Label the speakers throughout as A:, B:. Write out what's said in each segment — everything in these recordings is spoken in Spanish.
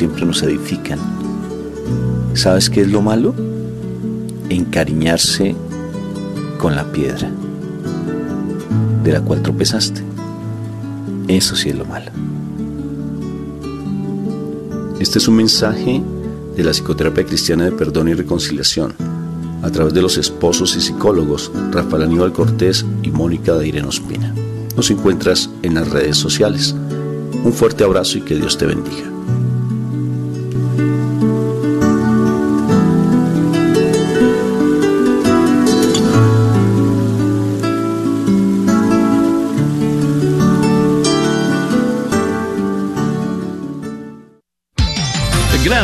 A: siempre nos edifican. ¿Sabes qué es lo malo? Encariñarse con la piedra de la cual tropezaste. Eso sí es lo malo. Este es un mensaje de la psicoterapia cristiana de perdón y reconciliación a través de los esposos y psicólogos Rafael Aníbal Cortés y Mónica de Irene Ospina. Nos encuentras en las redes sociales. Un fuerte abrazo y que Dios te bendiga.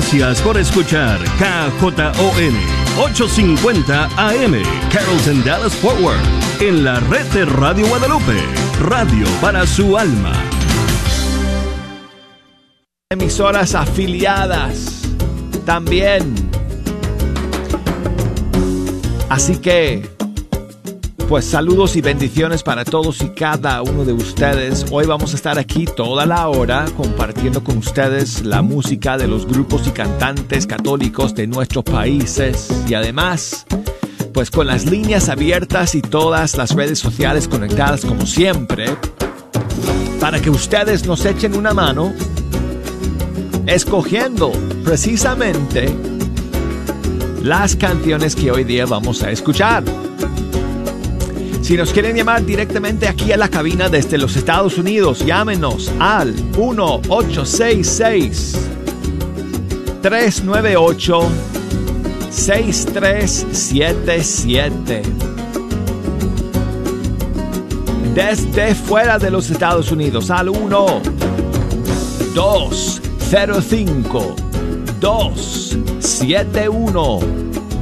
B: Gracias por escuchar KJON 850 AM Carrollton Dallas Forward en la red de Radio Guadalupe, radio para su alma.
C: Emisoras afiliadas también. Así que pues saludos y bendiciones para todos y cada uno de ustedes. Hoy vamos a estar aquí toda la hora compartiendo con ustedes la música de los grupos y cantantes católicos de nuestros países y además pues con las líneas abiertas y todas las redes sociales conectadas como siempre para que ustedes nos echen una mano escogiendo precisamente las canciones que hoy día vamos a escuchar. Si nos quieren llamar directamente aquí a la cabina desde los Estados Unidos, llámenos al 1866 398 6377. Desde fuera de los Estados Unidos al 1 205 271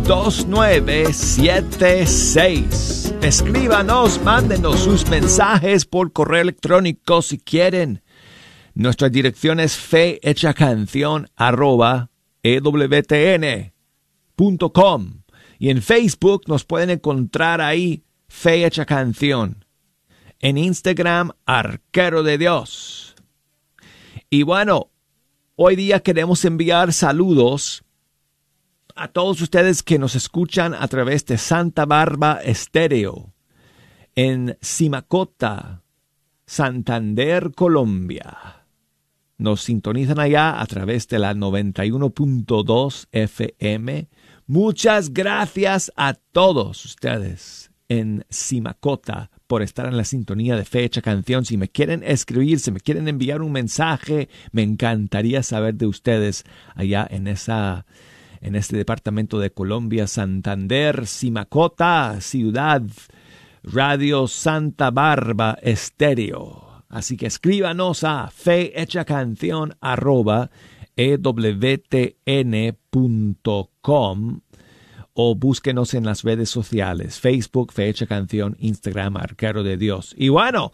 C: 2976 Escríbanos, mándenos sus mensajes por correo electrónico si quieren. Nuestra dirección es fehechacanción arroba ewtn.com y en Facebook nos pueden encontrar ahí Fe Canción. En Instagram, Arquero de Dios. Y bueno, hoy día queremos enviar saludos a todos ustedes que nos escuchan a través de Santa Barba Estéreo en Simacota, Santander, Colombia. Nos sintonizan allá a través de la 91.2 FM. Muchas gracias a todos ustedes en Simacota por estar en la sintonía de fecha canción. Si me quieren escribir, si me quieren enviar un mensaje, me encantaría saber de ustedes allá en esa en este departamento de Colombia, Santander, Simacota, Ciudad, Radio Santa Barba Estéreo. Así que escríbanos a fehechacanción arroba ewtn.com o búsquenos en las redes sociales, Facebook, Fecha Canción, Instagram, Arquero de Dios. Y bueno,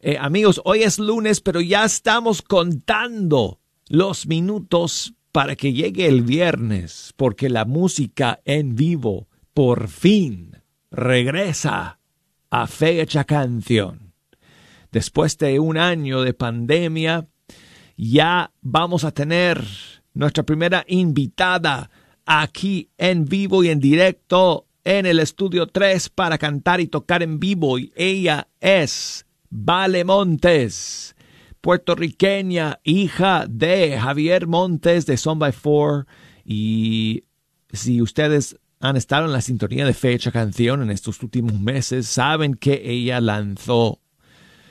C: eh, amigos, hoy es lunes, pero ya estamos contando los minutos para que llegue el viernes, porque la música en vivo por fin regresa a fecha canción. Después de un año de pandemia, ya vamos a tener nuestra primera invitada aquí en vivo y en directo en el estudio 3 para cantar y tocar en vivo. Y ella es Vale Montes puertorriqueña, hija de Javier Montes de Son by Four. Y si ustedes han estado en la sintonía de fecha canción en estos últimos meses, saben que ella lanzó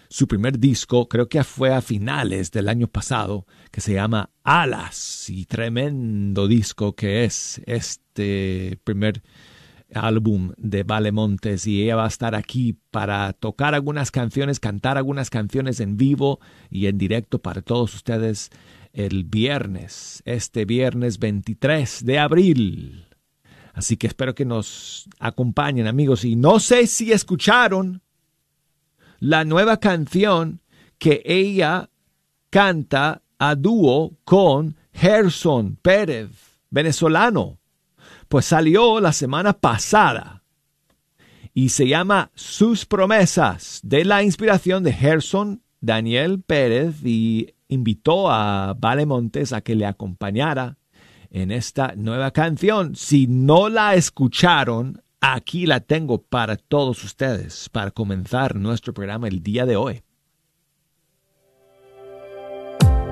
C: su primer disco, creo que fue a finales del año pasado, que se llama Alas, y tremendo disco que es este primer álbum de Vale Montes y ella va a estar aquí para tocar algunas canciones, cantar algunas canciones en vivo y en directo para todos ustedes el viernes, este viernes 23 de abril. Así que espero que nos acompañen amigos y no sé si escucharon la nueva canción que ella canta a dúo con Gerson Pérez, venezolano pues salió la semana pasada y se llama Sus promesas de la inspiración de Gerson Daniel Pérez y invitó a Vale Montes a que le acompañara en esta nueva canción. Si no la escucharon, aquí la tengo para todos ustedes, para comenzar nuestro programa el día de hoy.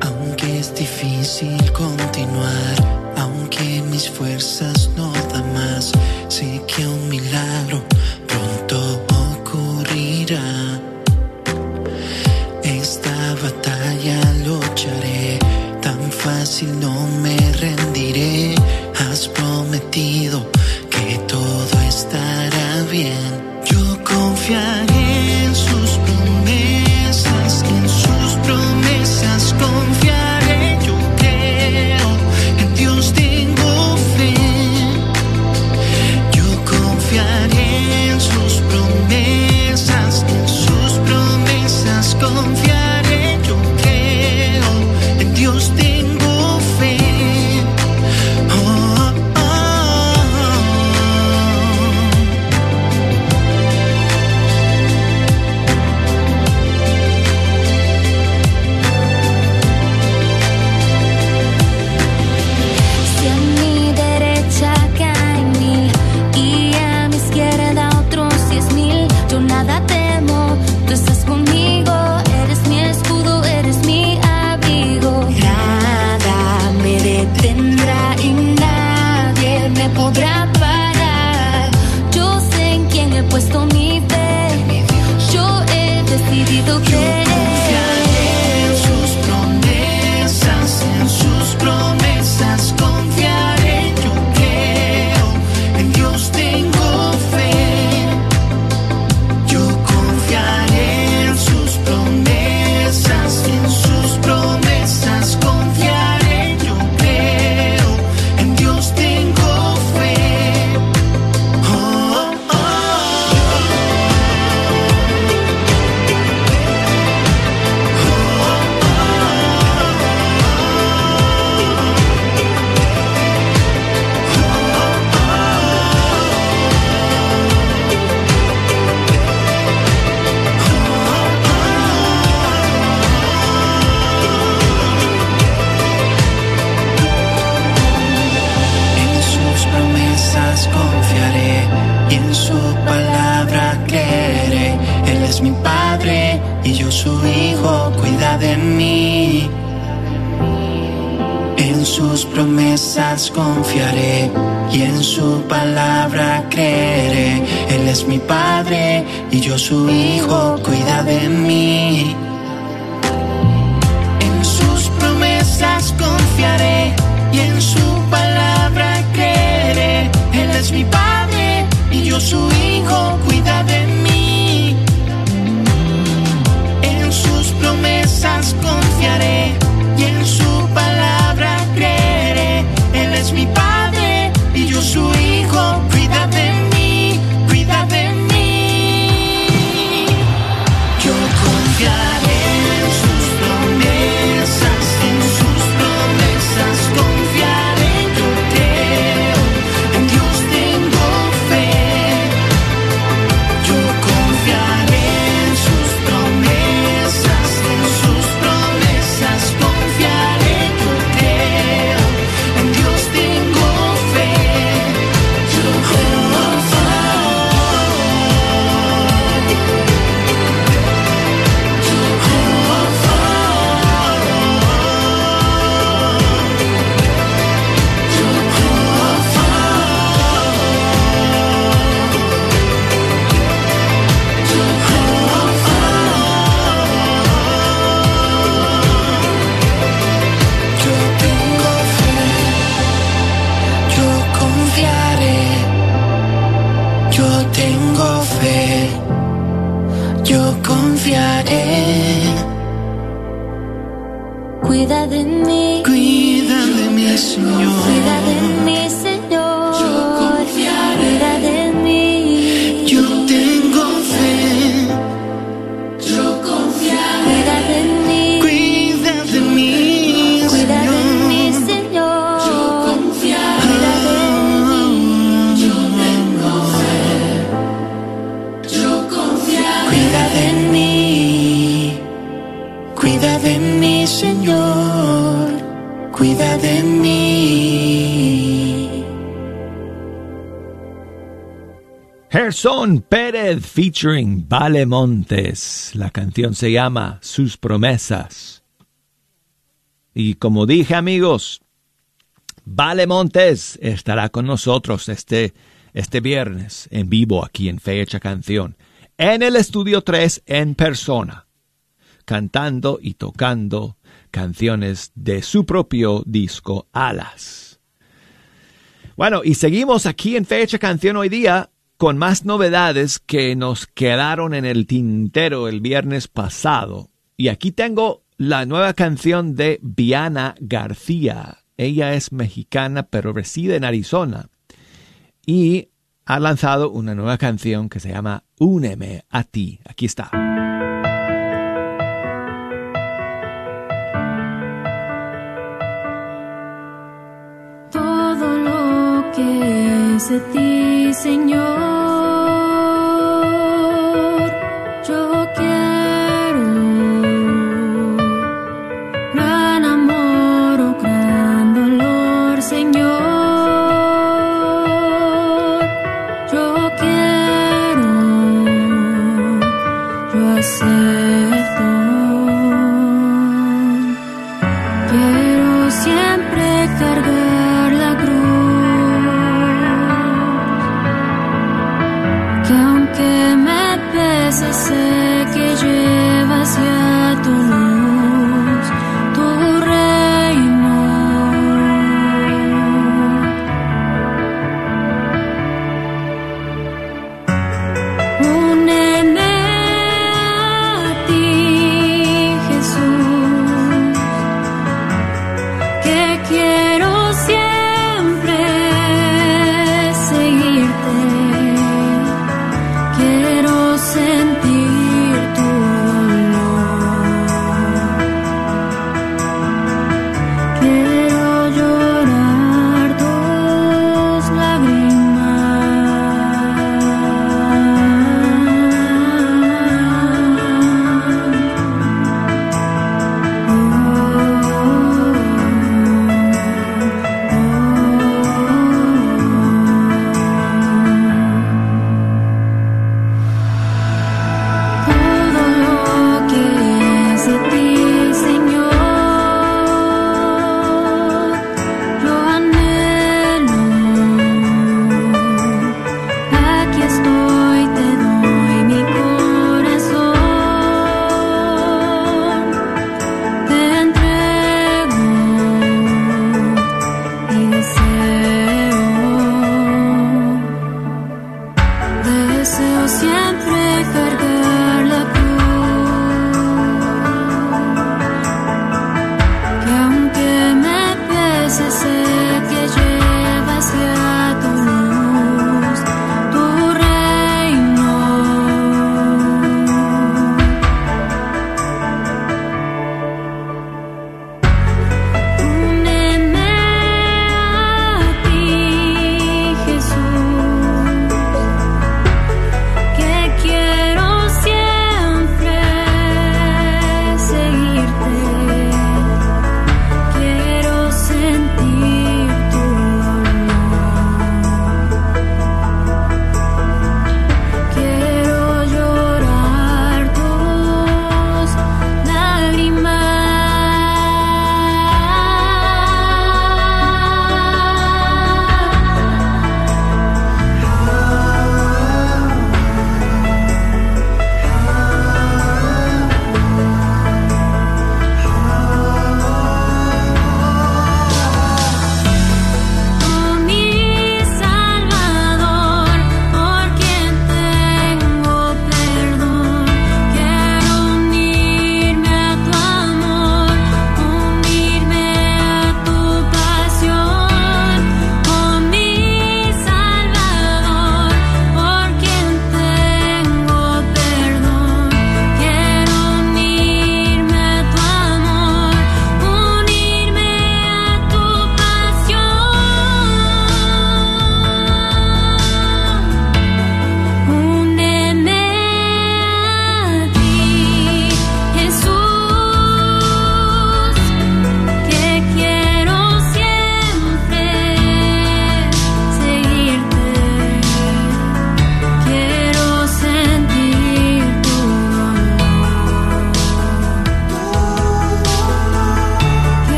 D: Aunque es difícil continuar, aunque mis fuerzas no dan más, sé que un milagro pronto ocurrirá. Esta batalla lucharé, tan fácil no me rendiré. Has prometido que todo estará bien. Yo confiaré en sus promesas, en sus promesas confiaré. Su hijo, cuida de mí. En sus promesas confiaré y en su palabra creeré. Él es mi padre y yo su hijo, cuida de mí. En sus promesas confiaré y en su palabra creeré. Él es mi padre y yo su hijo, cuida de mí. Promesas confiaré Cuida de mí. Cuida de mí,
E: Señor.
C: Gerson Pérez featuring Vale Montes. La canción se llama Sus promesas. Y como dije amigos, Vale Montes estará con nosotros este, este viernes en vivo aquí en Fecha Canción, en el Estudio 3 en persona, cantando y tocando canciones de su propio disco Alas. Bueno, y seguimos aquí en Fecha Canción hoy día con más novedades que nos quedaron en el tintero el viernes pasado. Y aquí tengo la nueva canción de Viana García. Ella es mexicana pero reside en Arizona y ha lanzado una nueva canción que se llama Úneme a ti. Aquí está.
E: Todo lo que es de ti, Señor.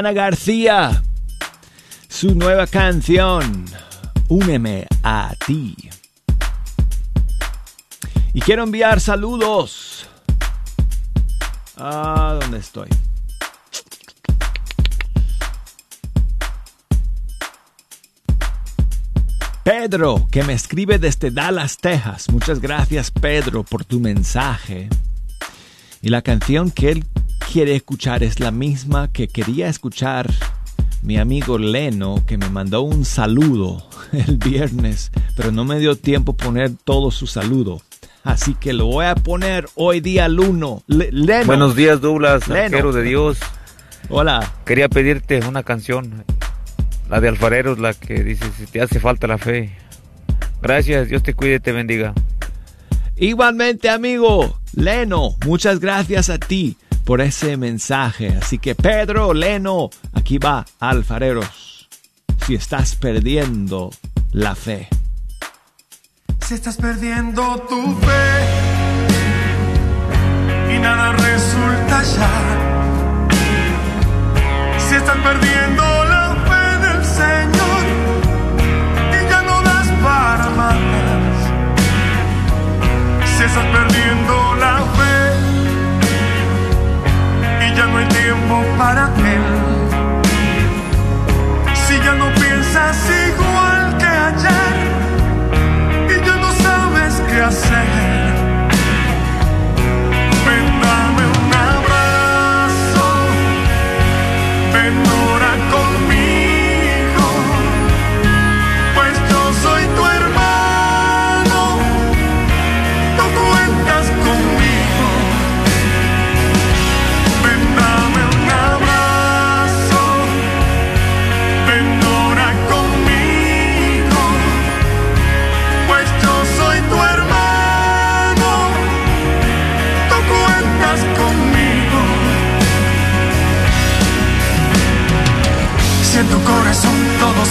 C: Viana García, su nueva canción, Úneme a ti. Y quiero enviar saludos. Ah, ¿dónde estoy? Pedro, que me escribe desde Dallas, Texas. Muchas gracias, Pedro, por tu mensaje. Y la canción que él quiere escuchar es la misma que quería escuchar mi amigo Leno, que me mandó un saludo el viernes, pero no me dio tiempo poner todo su saludo. Así que lo voy a poner hoy día al uno. Le- Leno.
F: Buenos días, Douglas,
C: Leno.
F: arquero de Dios.
C: Hola.
F: Quería pedirte una canción, la de Alfareros, la que dice si te hace falta la fe. Gracias, Dios te cuide y te bendiga.
C: Igualmente, amigo Leno, muchas gracias a ti por ese mensaje. Así que Pedro, Leno, aquí va Alfareros. Si estás perdiendo la fe.
G: Si estás perdiendo tu fe y nada resulta ya. Si estás perdiendo la fe del Señor y ya no das para más. Si estás perdiendo para Él. Si ya no piensas igual que ayer y ya no sabes qué hacer.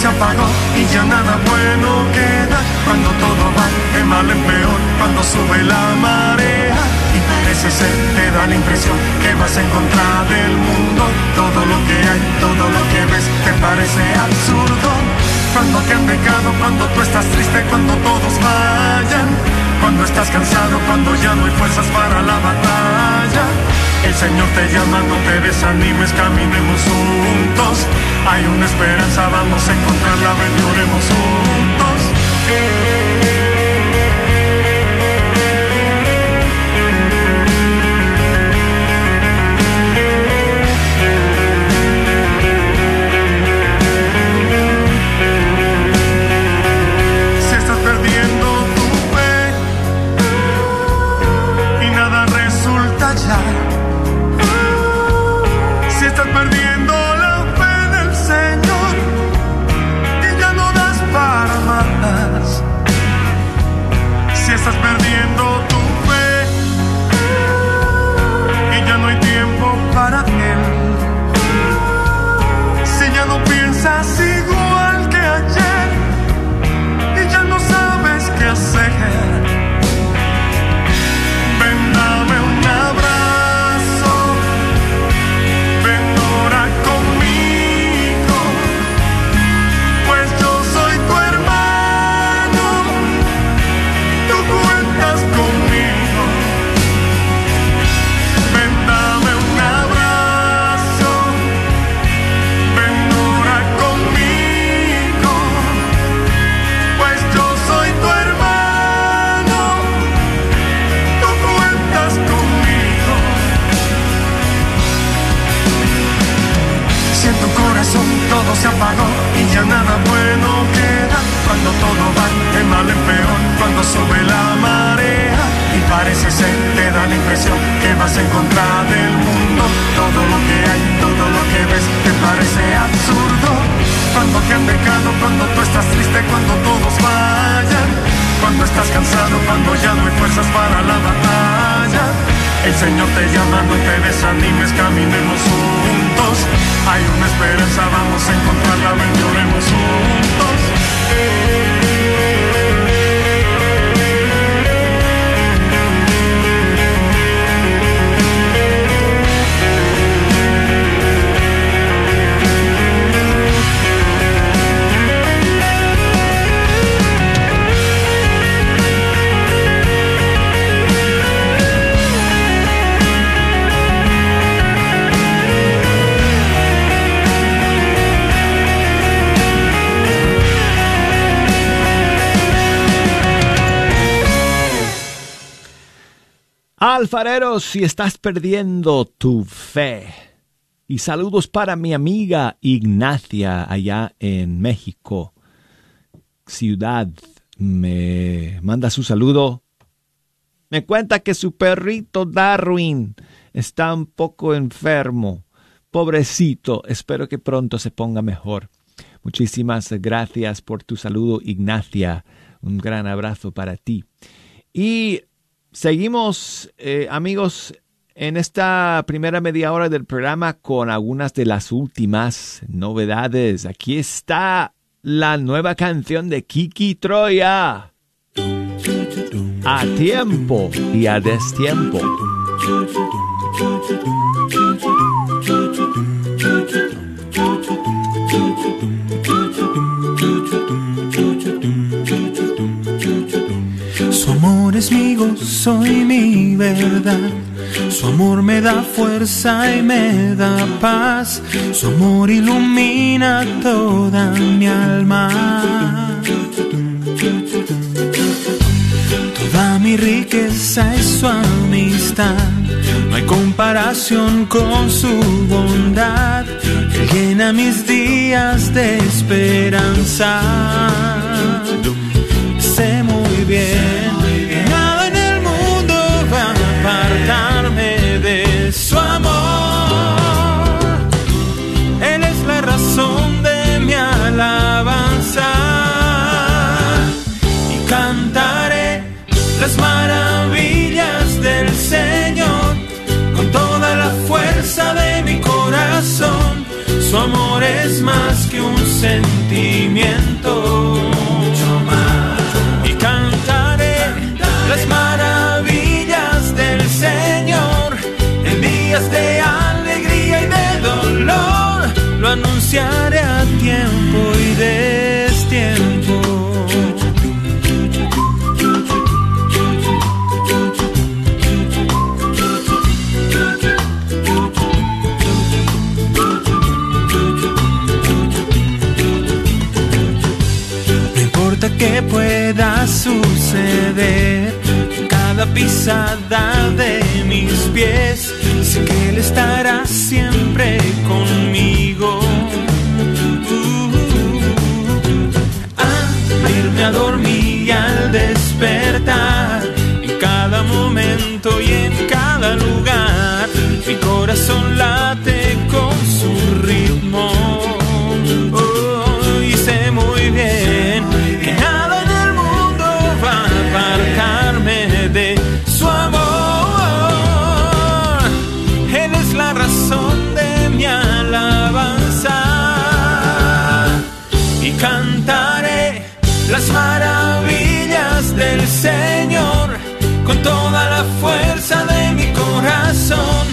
G: Se apagó y ya nada bueno queda, cuando todo va de mal en peor, cuando sube la marea y parece ser, te da la impresión que vas en contra del mundo, todo lo que hay, todo lo que ves, te parece absurdo. Cuando te han dejado, cuando tú estás triste, cuando todos vayan, cuando estás cansado, cuando ya no hay fuerzas para la batalla. El Señor te llama, no te desanimes, caminemos juntos. Hay una esperanza, vamos a encontrarla, ven, y oremos juntos. Esperanza, vamos a encontrarla, ven, lloremos juntos.
C: Alfareros, si estás perdiendo tu fe. Y saludos para mi amiga Ignacia allá en México. Ciudad me manda su saludo. Me cuenta que su perrito Darwin está un poco enfermo. Pobrecito, espero que pronto se ponga mejor. Muchísimas gracias por tu saludo, Ignacia. Un gran abrazo para ti. Y seguimos, eh, amigos, en esta primera media hora del programa con algunas de las últimas novedades. Aquí está la nueva canción de Kiki Troya. A tiempo y a destiempo.
H: Es mi gozo y mi verdad. Su amor me da fuerza y me da paz. Su amor ilumina toda mi alma. Toda mi riqueza es su amistad. No hay comparación con su bondad. Que llena mis días de esperanza. Sé muy bien más que un sentimiento. Y cantaré las maravillas del Señor en días de alegría y de dolor. Lo anunciaré suceder, cada pisada de mis pies, sé que Él estará siempre conmigo. Uh, irme a dormir y al despertar, en cada momento y en cada lugar, mi corazón late con su ritmo. Cantaré las maravillas del Señor con toda la fuerza de mi corazón.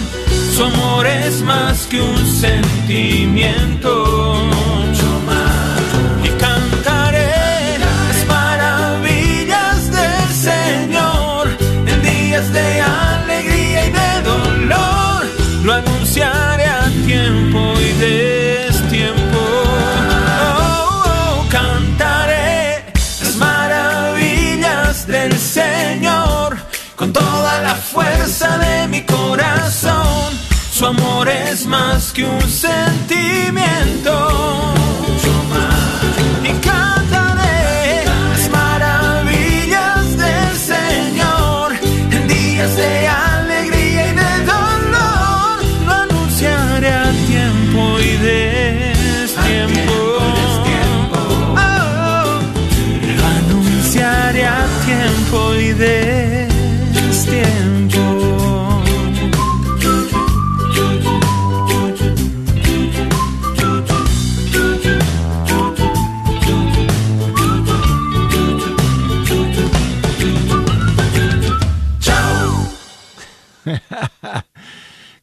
H: Su amor es más que un sentimiento. Con toda la fuerza de mi corazón. Su amor es más que un sentimiento.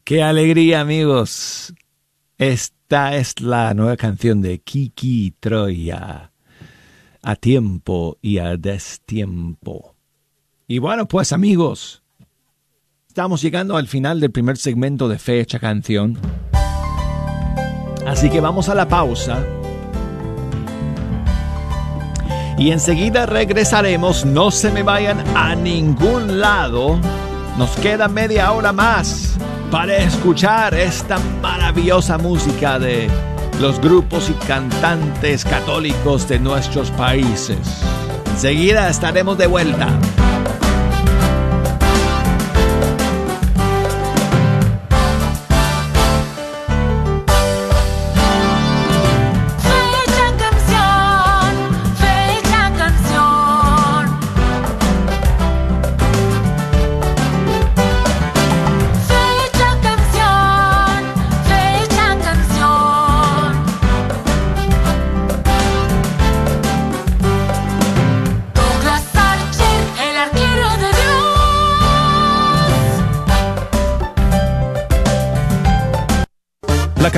C: Qué alegría, amigos. Esta es la nueva canción de Kiki Troya. A tiempo y a destiempo. Y bueno, pues amigos, estamos llegando al final del primer segmento de Fecha Canción. Así que vamos a la pausa. Y enseguida regresaremos. No se me vayan a ningún lado Nos queda media hora más para escuchar esta maravillosa música de los grupos y cantantes católicos de nuestros países. Enseguida estaremos de vuelta.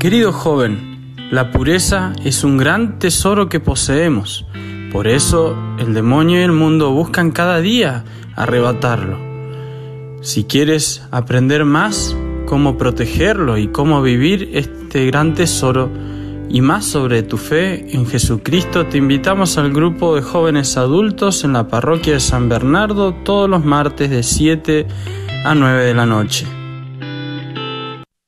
I: Querido joven, la pureza es un gran tesoro que poseemos. Por eso el demonio y el mundo buscan cada día arrebatarlo. Si quieres aprender más cómo protegerlo y cómo vivir este gran tesoro y más sobre tu fe en Jesucristo, te invitamos al grupo de jóvenes adultos en la parroquia de San Bernardo todos los martes de 7 a 9 de la noche.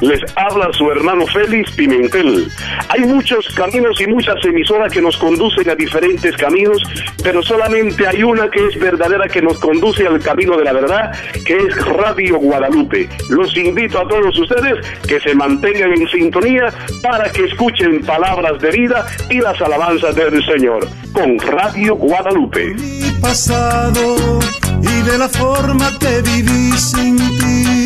J: Les habla su hermano Félix Pimentel. Hay muchos caminos y muchas emisoras que nos conducen a diferentes caminos, pero solamente hay una que es verdadera que nos conduce al camino de la verdad, que es Radio Guadalupe. Los invito a todos ustedes que se mantengan en sintonía para que escuchen palabras de vida y las alabanzas del Señor con Radio Guadalupe.
G: pasado y de la forma que viví sin ti.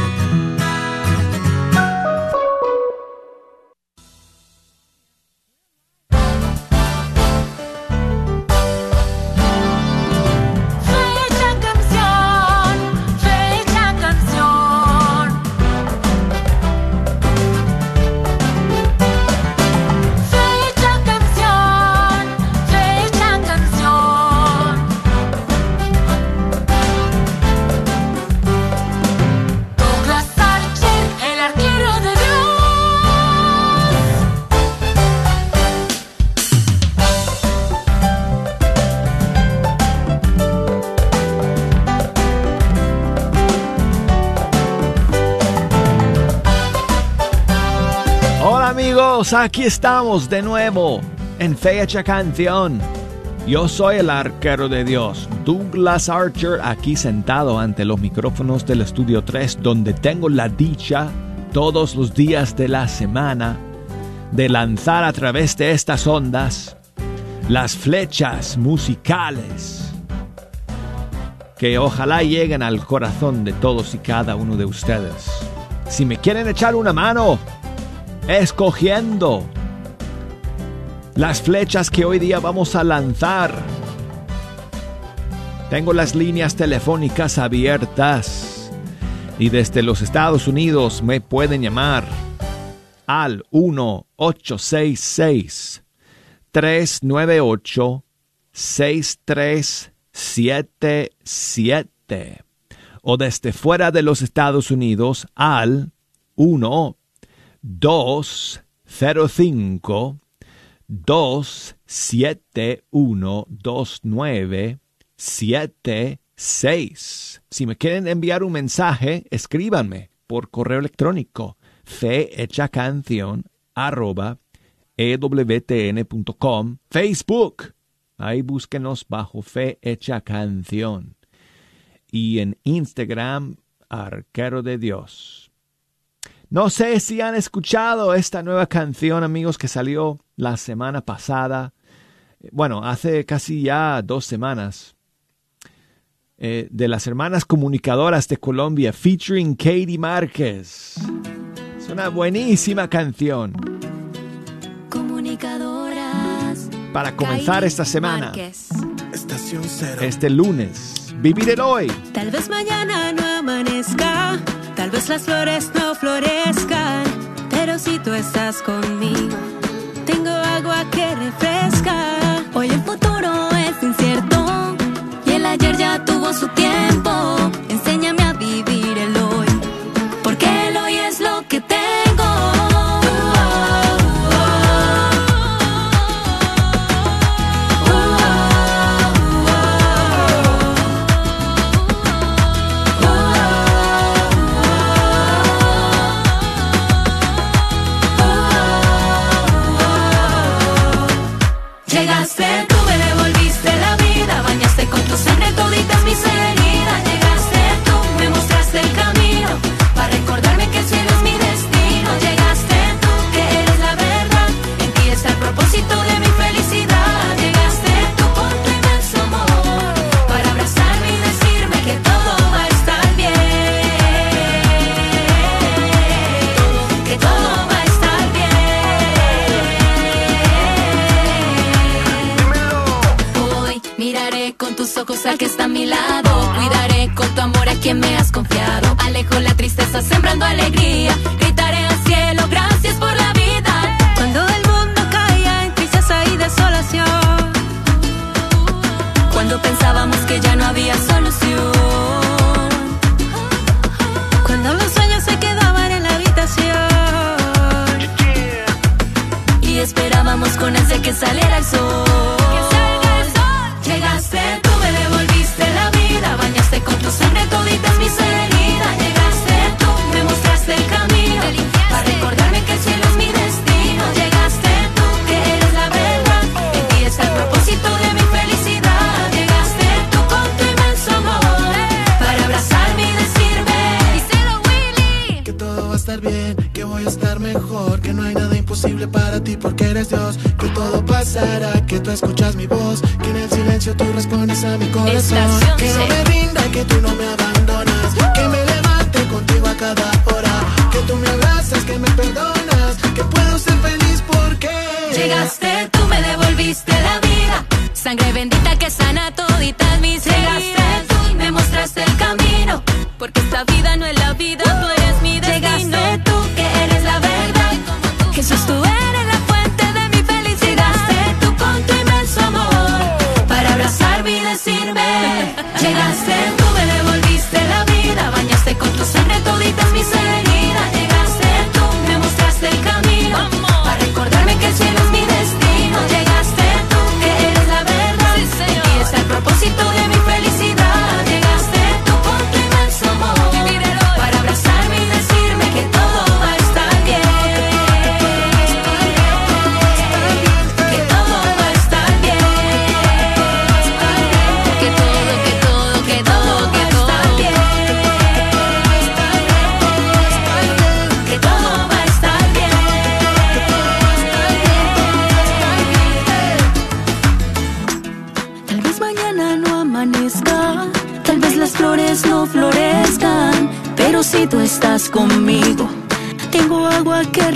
C: Amigos, aquí estamos de nuevo en Fecha Canción. Yo soy el arquero de Dios, Douglas Archer, aquí sentado ante los micrófonos del Estudio 3, donde tengo la dicha todos los días de la semana de lanzar a través de estas ondas las flechas musicales que ojalá lleguen al corazón de todos y cada uno de ustedes. Si me quieren echar una mano, escogiendo las flechas que hoy día vamos a lanzar. Tengo las líneas telefónicas abiertas y desde los Estados Unidos me pueden llamar al 1866 398 6377 o desde fuera de los Estados Unidos al 1 205 2712976. Si me quieren enviar un mensaje, escríbanme por correo electrónico fehechacanción arroba ewtn.com Facebook. Ahí búsquenos bajo Fe Hecha Canción. Y en Instagram, Arquero de Dios. No sé si han escuchado esta nueva canción, amigos, que salió la semana pasada. Eh, bueno, hace casi ya dos semanas. Eh, de las hermanas comunicadoras de Colombia, featuring Katie Márquez. Es una buenísima canción.
K: Comunicadoras.
C: Para comenzar esta semana. Este lunes. Vivir el hoy.
L: Tal vez mañana no amanezca Tal vez las flores no florezcan, pero si tú estás conmigo, tengo agua que refresca.
K: Hoy el futuro es incierto y el ayer ya tuvo su tiempo. mi lado. Cuidaré con tu amor a quien me has confiado. Alejo la tristeza sembrando alegría.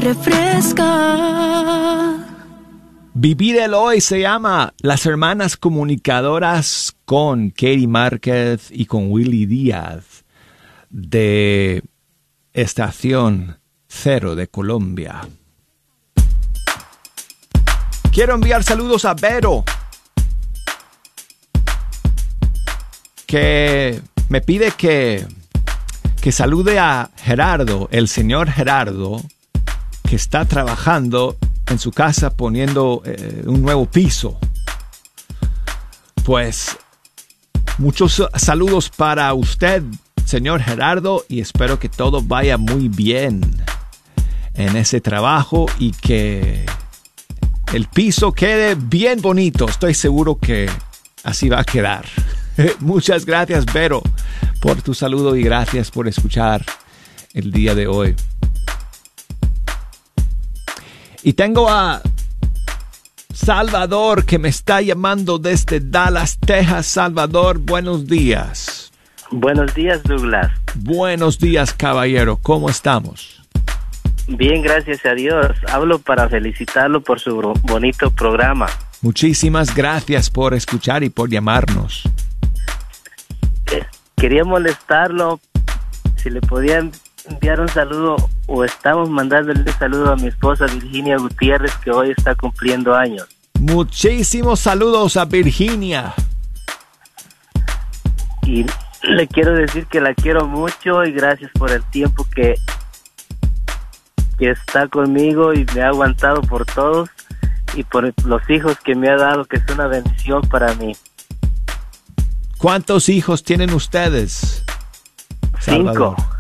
L: refresca.
C: Vivir el hoy se llama Las Hermanas Comunicadoras con Katie Márquez y con Willy Díaz de Estación Cero de Colombia. Quiero enviar saludos a Vero, que me pide que, que salude a Gerardo, el señor Gerardo, está trabajando en su casa poniendo eh, un nuevo piso. Pues muchos saludos para usted, señor Gerardo, y espero que todo vaya muy bien en ese trabajo y que el piso quede bien bonito. Estoy seguro que así va a quedar. Muchas gracias, Vero, por tu saludo y gracias por escuchar el día de hoy. Y tengo a Salvador que me está llamando desde Dallas, Texas. Salvador, buenos días.
M: Buenos días, Douglas.
C: Buenos días, caballero. ¿Cómo estamos?
M: Bien, gracias a Dios. Hablo para felicitarlo por su bonito programa.
C: Muchísimas gracias por escuchar y por llamarnos.
M: Quería molestarlo si le podía enviar un saludo o estamos mandándole un saludo a mi esposa Virginia Gutiérrez que hoy está cumpliendo años.
C: Muchísimos saludos a Virginia.
M: Y le quiero decir que la quiero mucho y gracias por el tiempo que, que está conmigo y me ha aguantado por todos y por los hijos que me ha dado, que es una bendición para mí.
C: ¿Cuántos hijos tienen ustedes? Salvador?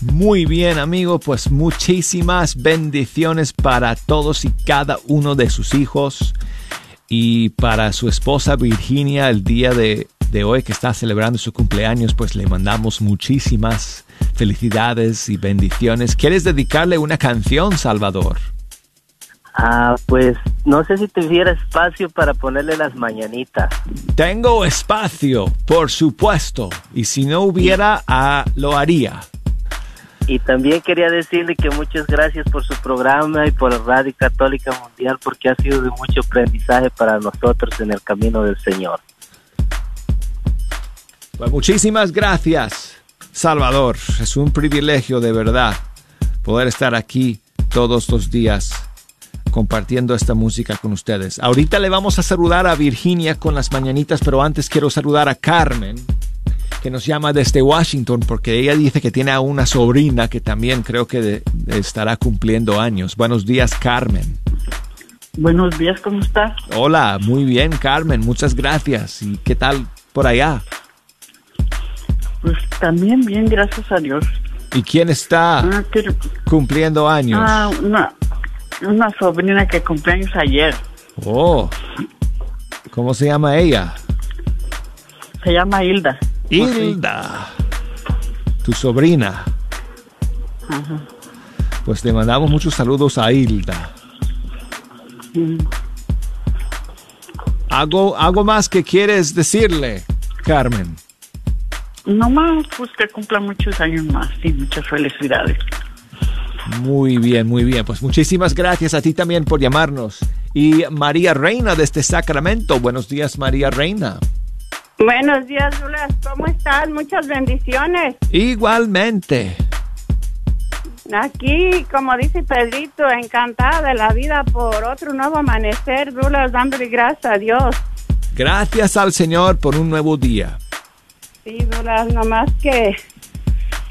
C: Muy bien, amigo, pues muchísimas bendiciones para todos y cada uno de sus hijos y para su esposa Virginia el día de, de hoy que está celebrando su cumpleaños, pues le mandamos muchísimas felicidades y bendiciones. ¿Quieres dedicarle una canción, Salvador?
M: Ah, pues no sé si tuviera espacio para ponerle las mañanitas.
C: Tengo espacio, por supuesto, y si no hubiera, ah, lo haría.
M: Y también quería decirle que muchas gracias por su programa y por Radio Católica Mundial porque ha sido de mucho aprendizaje para nosotros en el camino del Señor.
C: Pues muchísimas gracias, Salvador. Es un privilegio de verdad poder estar aquí todos los días compartiendo esta música con ustedes. Ahorita le vamos a saludar a Virginia con las mañanitas, pero antes quiero saludar a Carmen, que nos llama desde Washington, porque ella dice que tiene a una sobrina que también creo que de- estará cumpliendo años. Buenos días, Carmen.
N: Buenos días, ¿cómo estás?
C: Hola, muy bien, Carmen, muchas gracias. ¿Y qué tal por allá?
N: Pues también bien, gracias a Dios.
C: ¿Y quién está
N: Ah,
C: cumpliendo años?
N: ah, una, una sobrina que cumpleaños ayer.
C: Oh, ¿cómo se llama ella?
N: Se llama Hilda.
C: Hilda, tu sobrina.
N: Ajá.
C: Pues le mandamos muchos saludos a Hilda.
N: Mm.
C: ¿Algo, algo más que quieres decirle, Carmen?
N: No más, pues que cumpla muchos años más y muchas felicidades.
C: Muy bien, muy bien. Pues muchísimas gracias a ti también por llamarnos. Y María Reina desde Sacramento. Buenos días, María Reina.
O: Buenos días, Douglas. ¿Cómo estás? Muchas bendiciones.
C: Igualmente.
O: Aquí, como dice Pedrito, encantada de la vida por otro nuevo amanecer, Douglas, dándole gracias a Dios.
C: Gracias al Señor por un nuevo día.
O: Sí, Douglas, nomás que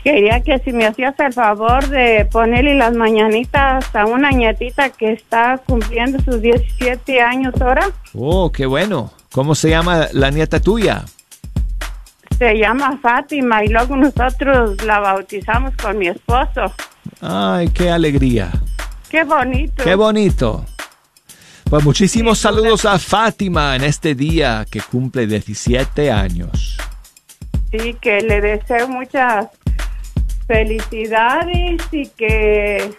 O: quería que si me hacías el favor de ponerle las mañanitas a una nietita que está cumpliendo sus 17 años ahora.
C: Oh, qué bueno. ¿Cómo se llama la nieta tuya?
O: Se llama Fátima y luego nosotros la bautizamos con mi esposo.
C: Ay, qué alegría.
O: Qué bonito.
C: Qué bonito. Pues muchísimos saludos a Fátima en este día que cumple 17 años.
O: Sí, que le deseo muchas felicidades y que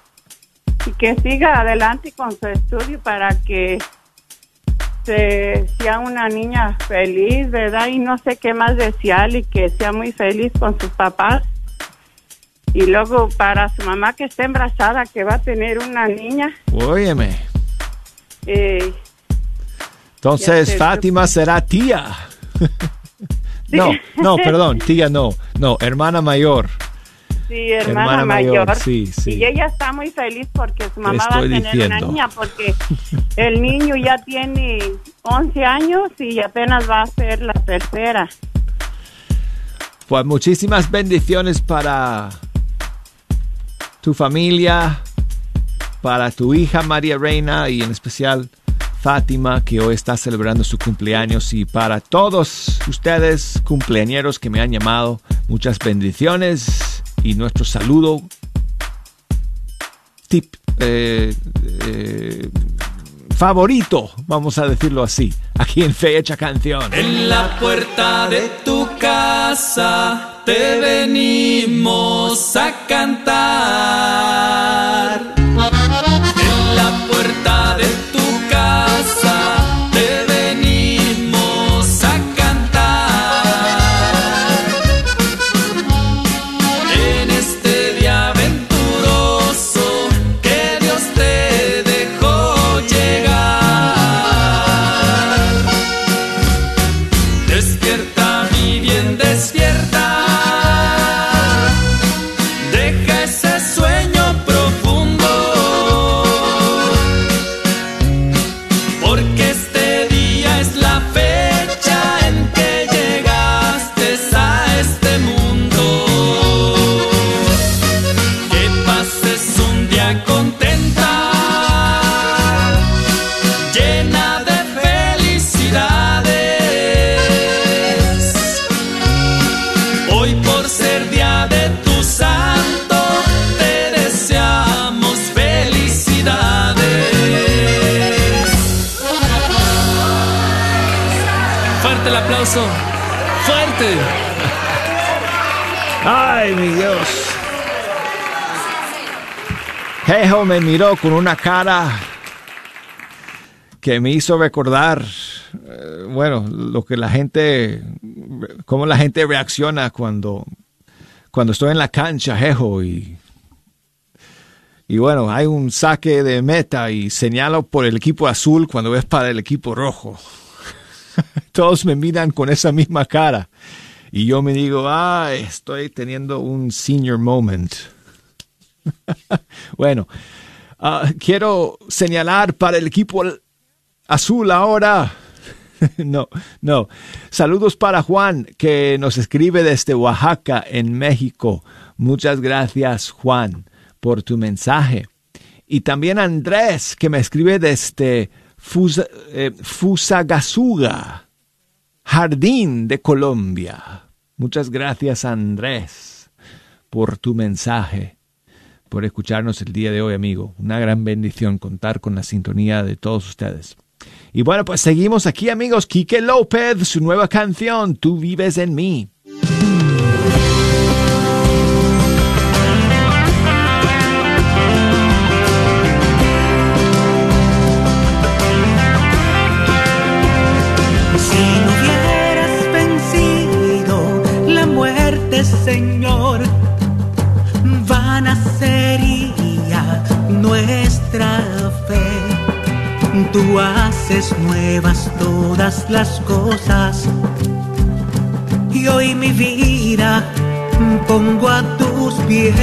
O: y que siga adelante con su estudio para que se- sea una niña feliz, ¿verdad? Y no sé qué más desearle y que sea muy feliz con sus papás. Y luego para su mamá que está embarazada, que va a tener una niña.
C: Óyeme.
O: eh,
C: Entonces Fátima será tía. no, no, perdón, tía no. No, hermana mayor.
O: Sí, hermana, mayor.
C: Sí, sí.
O: Y ella está muy feliz porque su mamá va a tener una
C: diciendo.
O: niña porque el niño ya tiene 11 años y apenas va a ser la tercera.
C: Pues muchísimas bendiciones para tu familia, para tu hija María Reina y en especial Fátima que hoy está celebrando su cumpleaños y para todos ustedes cumpleañeros que me han llamado, muchas bendiciones y nuestro saludo tip eh, eh, favorito, vamos a decirlo así, aquí en Fecha Canción.
P: En la puerta de tu casa te venimos a cantar. Aplauso, fuerte.
C: Ay, mi Dios. Jejo me miró con una cara que me hizo recordar, eh, bueno, lo que la gente, cómo la gente reacciona cuando, cuando estoy en la cancha, Jejo, y, y bueno, hay un saque de meta y señalo por el equipo azul cuando es para el equipo rojo. Todos me miran con esa misma cara. Y yo me digo, ah, estoy teniendo un senior moment. bueno, ah, quiero señalar para el equipo azul ahora. no, no. Saludos para Juan, que nos escribe desde Oaxaca, en México. Muchas gracias, Juan, por tu mensaje. Y también Andrés, que me escribe desde Fusa- eh, Fusagasugá. Jardín de Colombia. Muchas gracias Andrés por tu mensaje, por escucharnos el día de hoy, amigo. Una gran bendición contar con la sintonía de todos ustedes. Y bueno, pues seguimos aquí, amigos. Quique López, su nueva canción, Tú vives en mí.
H: Si no hubieras vencido la muerte, Señor, vana sería nuestra fe. Tú haces nuevas todas las cosas y hoy mi vida pongo a tus pies.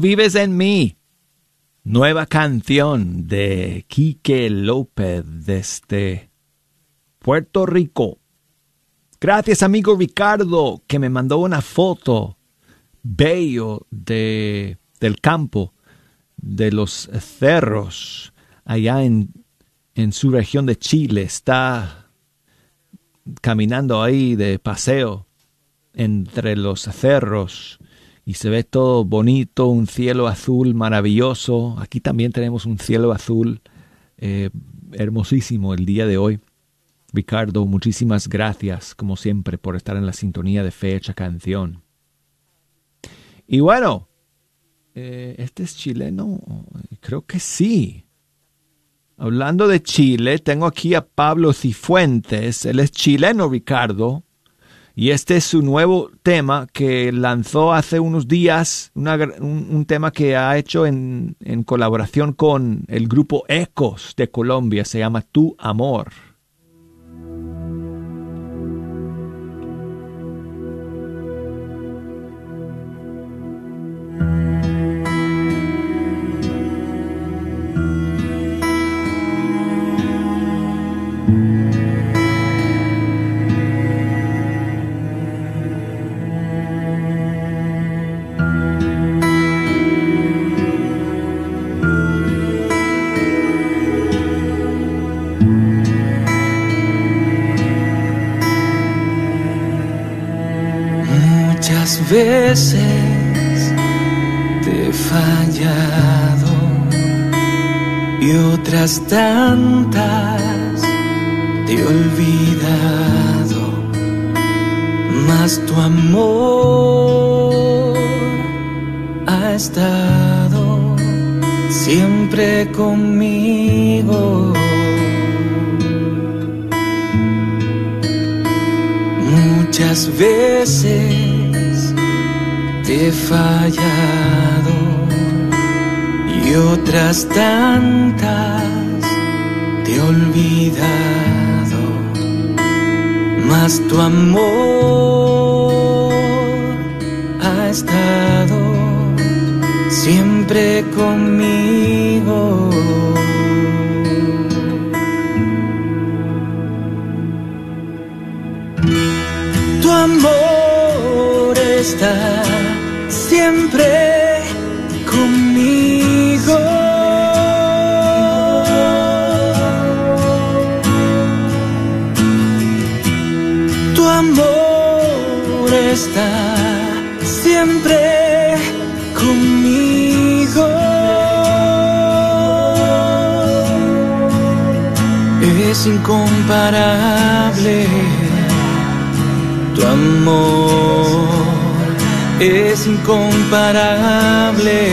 H: Vives
C: en mí. Nueva canción de Quique López desde Puerto Rico. Gracias amigo Ricardo que me mandó una foto bello de, del campo, de los cerros allá en, en su región de Chile. Está caminando ahí de paseo entre los cerros y se ve todo bonito, un cielo azul maravilloso. Aquí también tenemos un cielo azul eh, hermosísimo el día de hoy. Ricardo, muchísimas gracias, como siempre, por estar en la sintonía de Fecha Canción. Y bueno, eh, ¿este es chileno? Creo que sí. Hablando de Chile, tengo aquí a Pablo Cifuentes. Él es chileno, Ricardo. Y este es su nuevo tema que lanzó hace unos días, un, tema que ha hecho en, en colaboración con el grupo Ecos de Colombia. Se llama Tu Amor.
Q: 淡淡 tu amor ha estado siempre conmigo. Tu amor está tu amor es incomparable.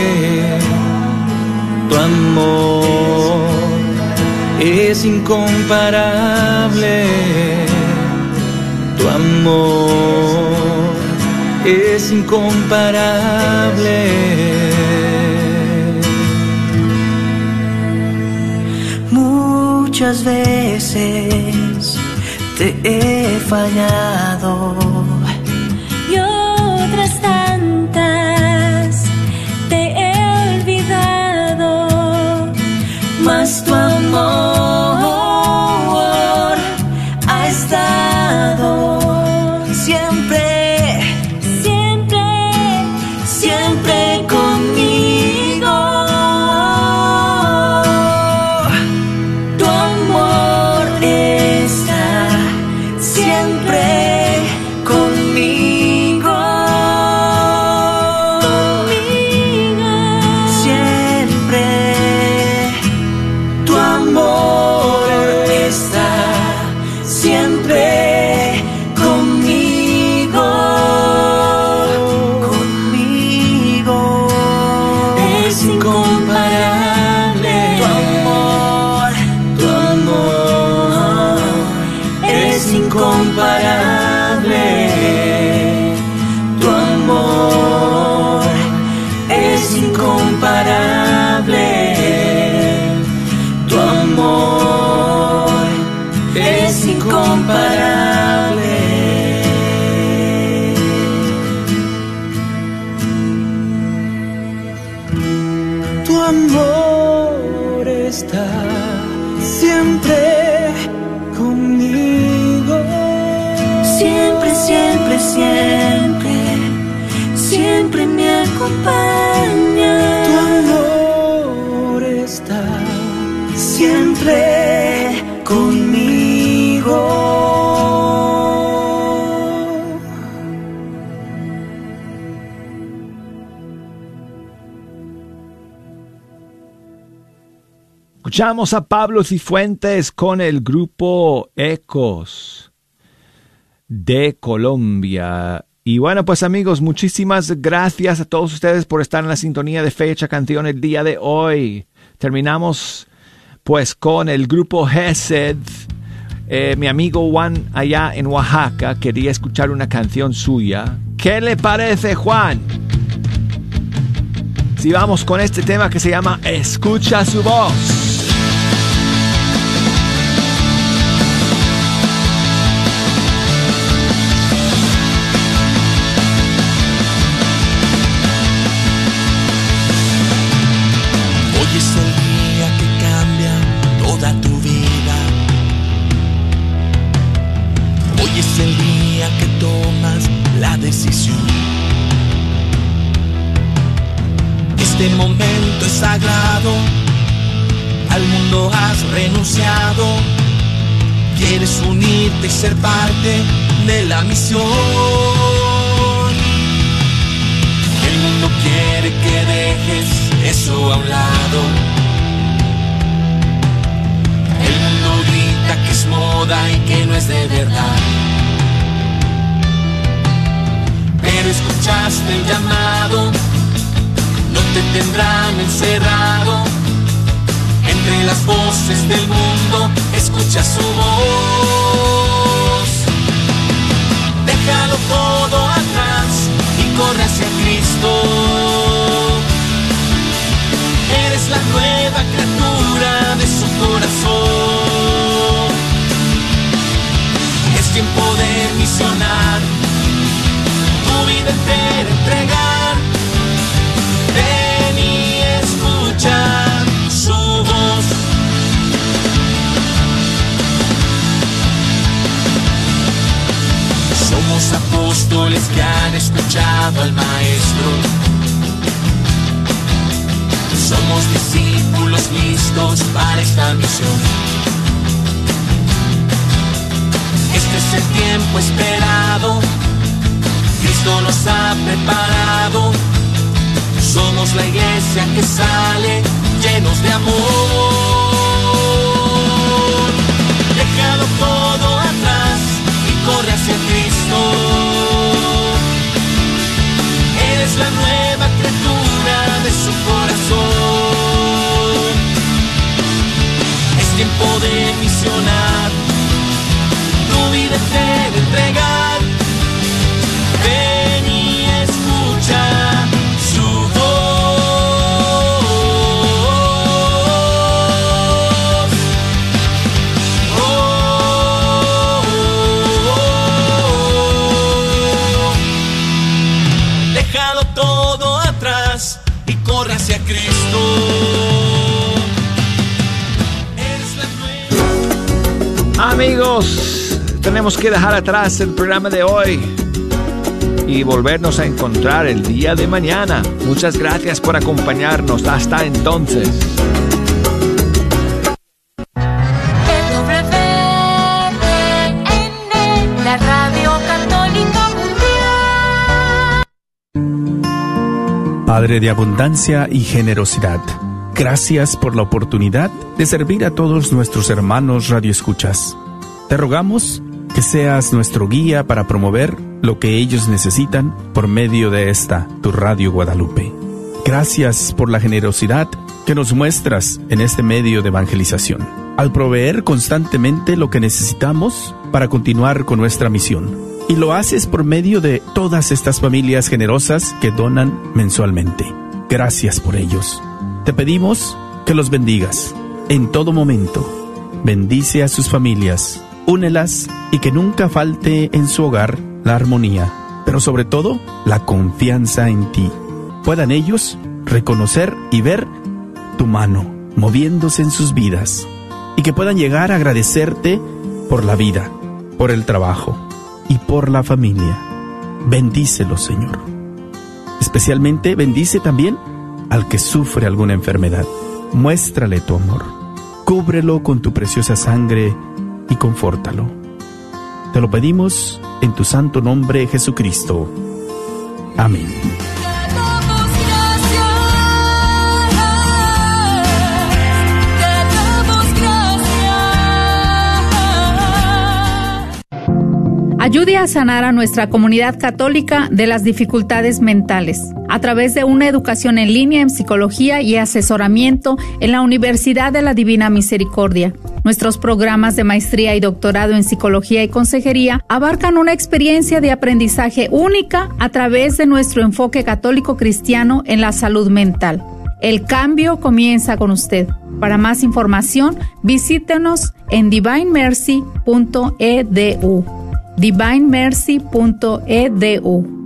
Q: Tu amor es incomparable. Tu amor es incomparable.
D: Muchas veces te he fallado
C: Escuchamos a Pablo Cifuentes con el grupo Ecos de Colombia. Y bueno, pues amigos, muchísimas gracias a todos ustedes por estar en la sintonía de Fecha Canción el día de hoy. Terminamos pues con el grupo Gesed. Eh, mi amigo Juan allá en Oaxaca quería escuchar una canción suya. ¿Qué le parece Juan? Si vamos con este tema que se llama Escucha su voz.
R: Iglesia que sale llenos de amor. Déjalo todo atrás y corre hacia Cristo. Eres la nueva criatura de su corazón. Es tiempo de misionar, tu vida entera entregar.
C: Amigos, tenemos que dejar atrás el programa de hoy y volvernos a encontrar el día de mañana. Muchas gracias por acompañarnos. Hasta entonces.
S: Padre de abundancia y generosidad, gracias por la oportunidad de servir a todos nuestros hermanos radioescuchas. Te rogamos que seas nuestro guía para promover lo que ellos necesitan por medio de esta, tu Radio Guadalupe. Gracias por la generosidad que nos muestras en este medio de evangelización, al proveer constantemente lo que necesitamos para continuar con nuestra misión. Y lo haces por medio de todas estas familias generosas que donan mensualmente. Gracias por ellos. Te pedimos que los bendigas en todo momento. Bendice a sus familias, únelas y que nunca falte en su hogar la armonía, pero sobre todo la confianza en ti. Puedan ellos reconocer y ver tu mano moviéndose en sus vidas y que puedan llegar a agradecerte por la vida, por el trabajo y por la familia. Bendícelo, Señor. Especialmente bendice también al que sufre alguna enfermedad. Muéstrale tu amor. Cúbrelo con tu preciosa sangre y confórtalo. Te lo pedimos en tu santo nombre, Jesucristo. Amén.
T: Ayude a sanar a nuestra comunidad católica de las dificultades mentales a través de una educación en línea en psicología y asesoramiento en la Universidad de la Divina Misericordia. Nuestros programas de maestría y doctorado en psicología y consejería abarcan una experiencia de aprendizaje única a través de nuestro enfoque católico cristiano en la salud mental. El cambio comienza con usted. Para más información, visítenos en divinemercy.edu divinemercy.edu.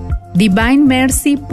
T: divinemercy.edu